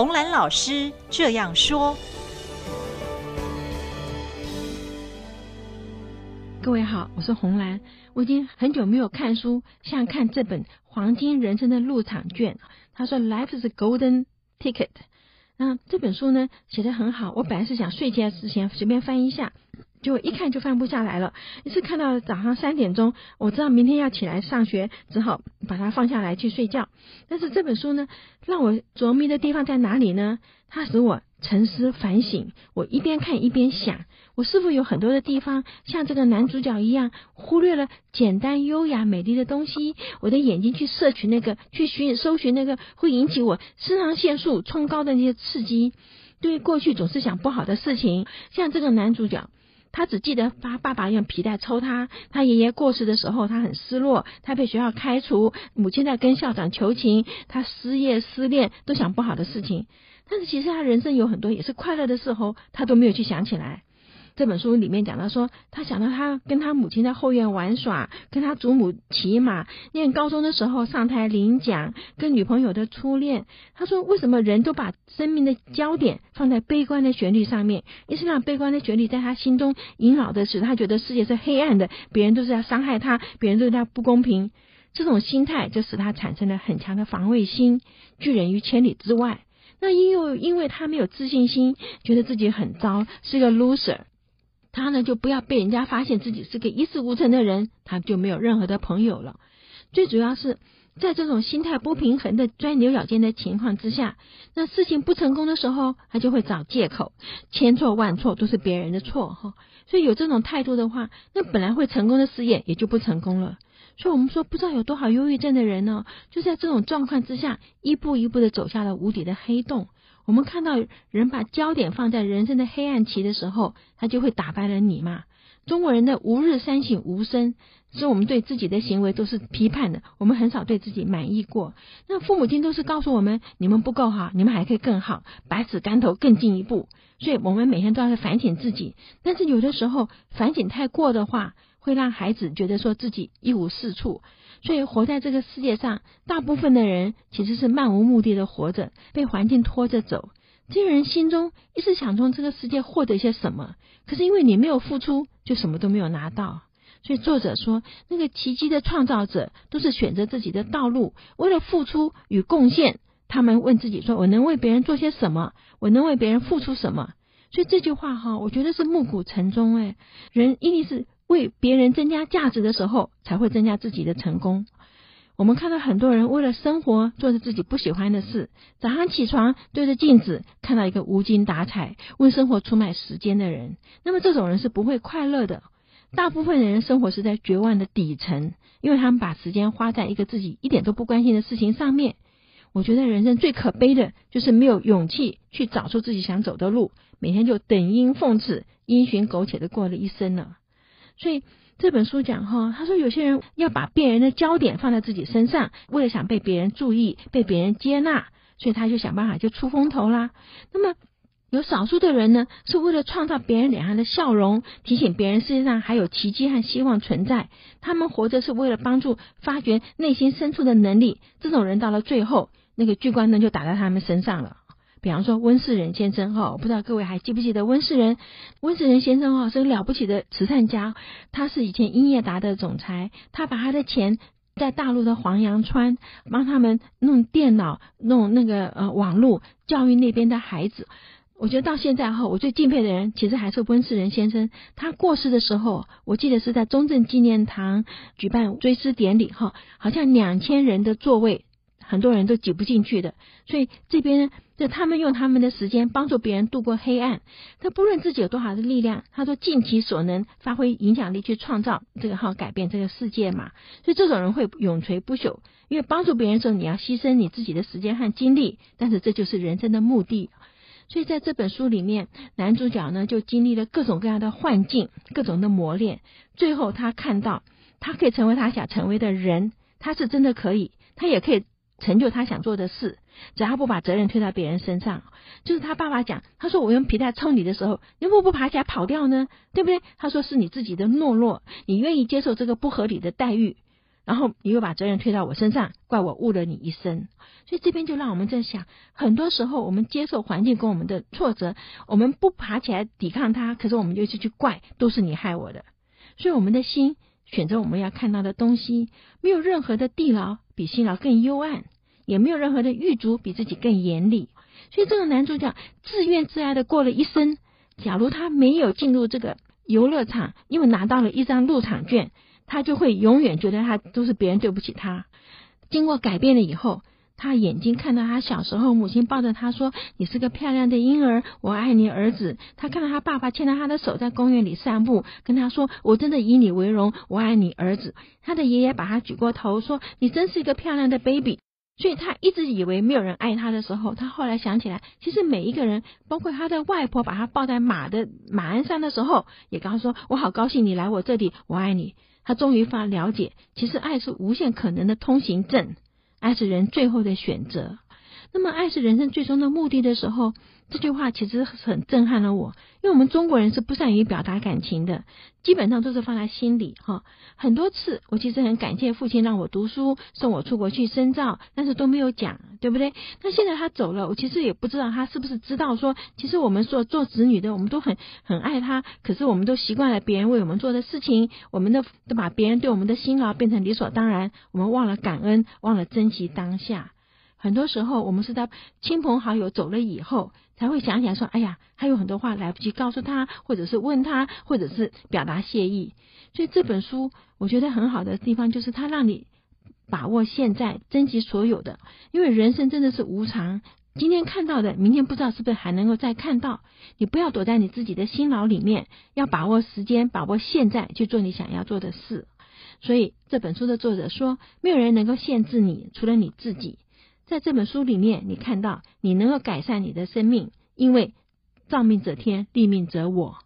红兰老师这样说：“各位好，我是红兰。我已经很久没有看书，像看这本《黄金人生的入场券》。他说：‘Life is a golden ticket。’那这本书呢，写的很好。我本来是想睡觉之前随便翻一下。”就一看就放不下来了，一次看到早上三点钟，我知道明天要起来上学，只好把它放下来去睡觉。但是这本书呢，让我着迷的地方在哪里呢？它使我沉思反省。我一边看一边想，我是否有很多的地方像这个男主角一样，忽略了简单、优雅、美丽的东西？我的眼睛去摄取那个，去寻搜寻那个会引起我肾上腺素冲高的那些刺激。对过去总是想不好的事情，像这个男主角。他只记得他爸爸用皮带抽他，他爷爷过世的时候，他很失落，他被学校开除，母亲在跟校长求情，他失业失恋，都想不好的事情。但是其实他人生有很多也是快乐的时候，他都没有去想起来。这本书里面讲到说，他想到他跟他母亲在后院玩耍，跟他祖母骑马，念高中的时候上台领奖，跟女朋友的初恋。他说，为什么人都把生命的焦点放在悲观的旋律上面？一是让悲观的旋律在他心中萦绕的使他觉得世界是黑暗的，别人都是要伤害他，别人对他不公平。这种心态就使他产生了很强的防卫心，拒人于千里之外。那因为因为他没有自信心，觉得自己很糟，是一个 loser。他呢，就不要被人家发现自己是个一事无成的人，他就没有任何的朋友了。最主要是在这种心态不平衡的钻牛角尖的情况之下，那事情不成功的时候，他就会找借口，千错万错都是别人的错哈。所以有这种态度的话，那本来会成功的事业也就不成功了。所以我们说，不知道有多少忧郁症的人呢，就在这种状况之下，一步一步的走下了无底的黑洞。我们看到人把焦点放在人生的黑暗期的时候，他就会打败了你嘛。中国人的吾日三省吾身，是我们对自己的行为都是批判的，我们很少对自己满意过。那父母亲都是告诉我们，你们不够好，你们还可以更好，百尺竿头更进一步。所以我们每天都要反省自己，但是有的时候反省太过的话，会让孩子觉得说自己一无是处。所以活在这个世界上，大部分的人其实是漫无目的的活着，被环境拖着走。这些人心中一直想从这个世界获得一些什么，可是因为你没有付出，就什么都没有拿到。所以作者说，那个奇迹的创造者都是选择自己的道路，为了付出与贡献，他们问自己说：“我能为别人做些什么？我能为别人付出什么？”所以这句话哈，我觉得是暮鼓晨钟。哎，人一定是。为别人增加价值的时候，才会增加自己的成功。我们看到很多人为了生活做着自己不喜欢的事，早上起床对着镜子看到一个无精打采、为生活出卖时间的人，那么这种人是不会快乐的。大部分的人生活是在绝望的底层，因为他们把时间花在一个自己一点都不关心的事情上面。我觉得人生最可悲的就是没有勇气去找出自己想走的路，每天就等阴奉赐、因循苟且的过了一生了。所以这本书讲哈，他说有些人要把别人的焦点放在自己身上，为了想被别人注意、被别人接纳，所以他就想办法就出风头啦。那么有少数的人呢，是为了创造别人脸上的笑容，提醒别人世界上还有奇迹和希望存在。他们活着是为了帮助发掘内心深处的能力。这种人到了最后，那个聚光灯就打在他们身上了。比方说温世仁先生哈，我不知道各位还记不记得温世仁？温世仁先生哈是个了不起的慈善家，他是以前英业达的总裁，他把他的钱在大陆的黄杨川帮他们弄电脑、弄那个呃网络教育那边的孩子。我觉得到现在哈，我最敬佩的人其实还是温世仁先生。他过世的时候，我记得是在中正纪念堂举办追思典礼哈，好像两千人的座位。很多人都挤不进去的，所以这边呢，就他们用他们的时间帮助别人度过黑暗。他不论自己有多少的力量，他说尽其所能发挥影响力去创造这个好改变这个世界嘛。所以这种人会永垂不朽，因为帮助别人的时候你要牺牲你自己的时间和精力，但是这就是人生的目的。所以在这本书里面，男主角呢就经历了各种各样的幻境、各种的磨练，最后他看到他可以成为他想成为的人，他是真的可以，他也可以。成就他想做的事，只要不把责任推到别人身上。就是他爸爸讲，他说我用皮带抽你的时候，你为什么不爬起来跑掉呢？对不对？他说是你自己的懦弱，你愿意接受这个不合理的待遇。然后你又把责任推到我身上，怪我误了你一生。所以这边就让我们在想，很多时候我们接受环境跟我们的挫折，我们不爬起来抵抗它，可是我们就去去怪，都是你害我的。所以我们的心选择我们要看到的东西，没有任何的地牢比心牢更幽暗，也没有任何的狱卒比自己更严厉。所以这个男主角自怨自艾的过了一生。假如他没有进入这个游乐场，因为拿到了一张入场券，他就会永远觉得他都是别人对不起他。经过改变了以后，他眼睛看到他小时候母亲抱着他说：“你是个漂亮的婴儿，我爱你，儿子。”他看到他爸爸牵着他的手在公园里散步，跟他说：“我真的以你为荣，我爱你，儿子。”他的爷爷把他举过头说：“你真是一个漂亮的 baby。”所以他一直以为没有人爱他的时候，他后来想起来，其实每一个人，包括他的外婆，把他抱在马的马鞍上的时候，也跟他说：“我好高兴你来我这里，我爱你。”他终于发了解，其实爱是无限可能的通行证，爱是人最后的选择。那么，爱是人生最终的目的的时候。这句话其实很震撼了我，因为我们中国人是不善于表达感情的，基本上都是放在心里哈。很多次，我其实很感谢父亲让我读书，送我出国去深造，但是都没有讲，对不对？那现在他走了，我其实也不知道他是不是知道说，其实我们做做子女的，我们都很很爱他，可是我们都习惯了别人为我们做的事情，我们的都把别人对我们的辛劳变成理所当然，我们忘了感恩，忘了珍惜当下。很多时候，我们是在亲朋好友走了以后，才会想起来说：“哎呀，还有很多话来不及告诉他，或者是问他，或者是表达谢意。”所以这本书我觉得很好的地方，就是它让你把握现在，珍惜所有的。因为人生真的是无常，今天看到的，明天不知道是不是还能够再看到。你不要躲在你自己的辛劳里面，要把握时间，把握现在去做你想要做的事。所以这本书的作者说：“没有人能够限制你，除了你自己。”在这本书里面，你看到你能够改善你的生命，因为造命者天，立命者我。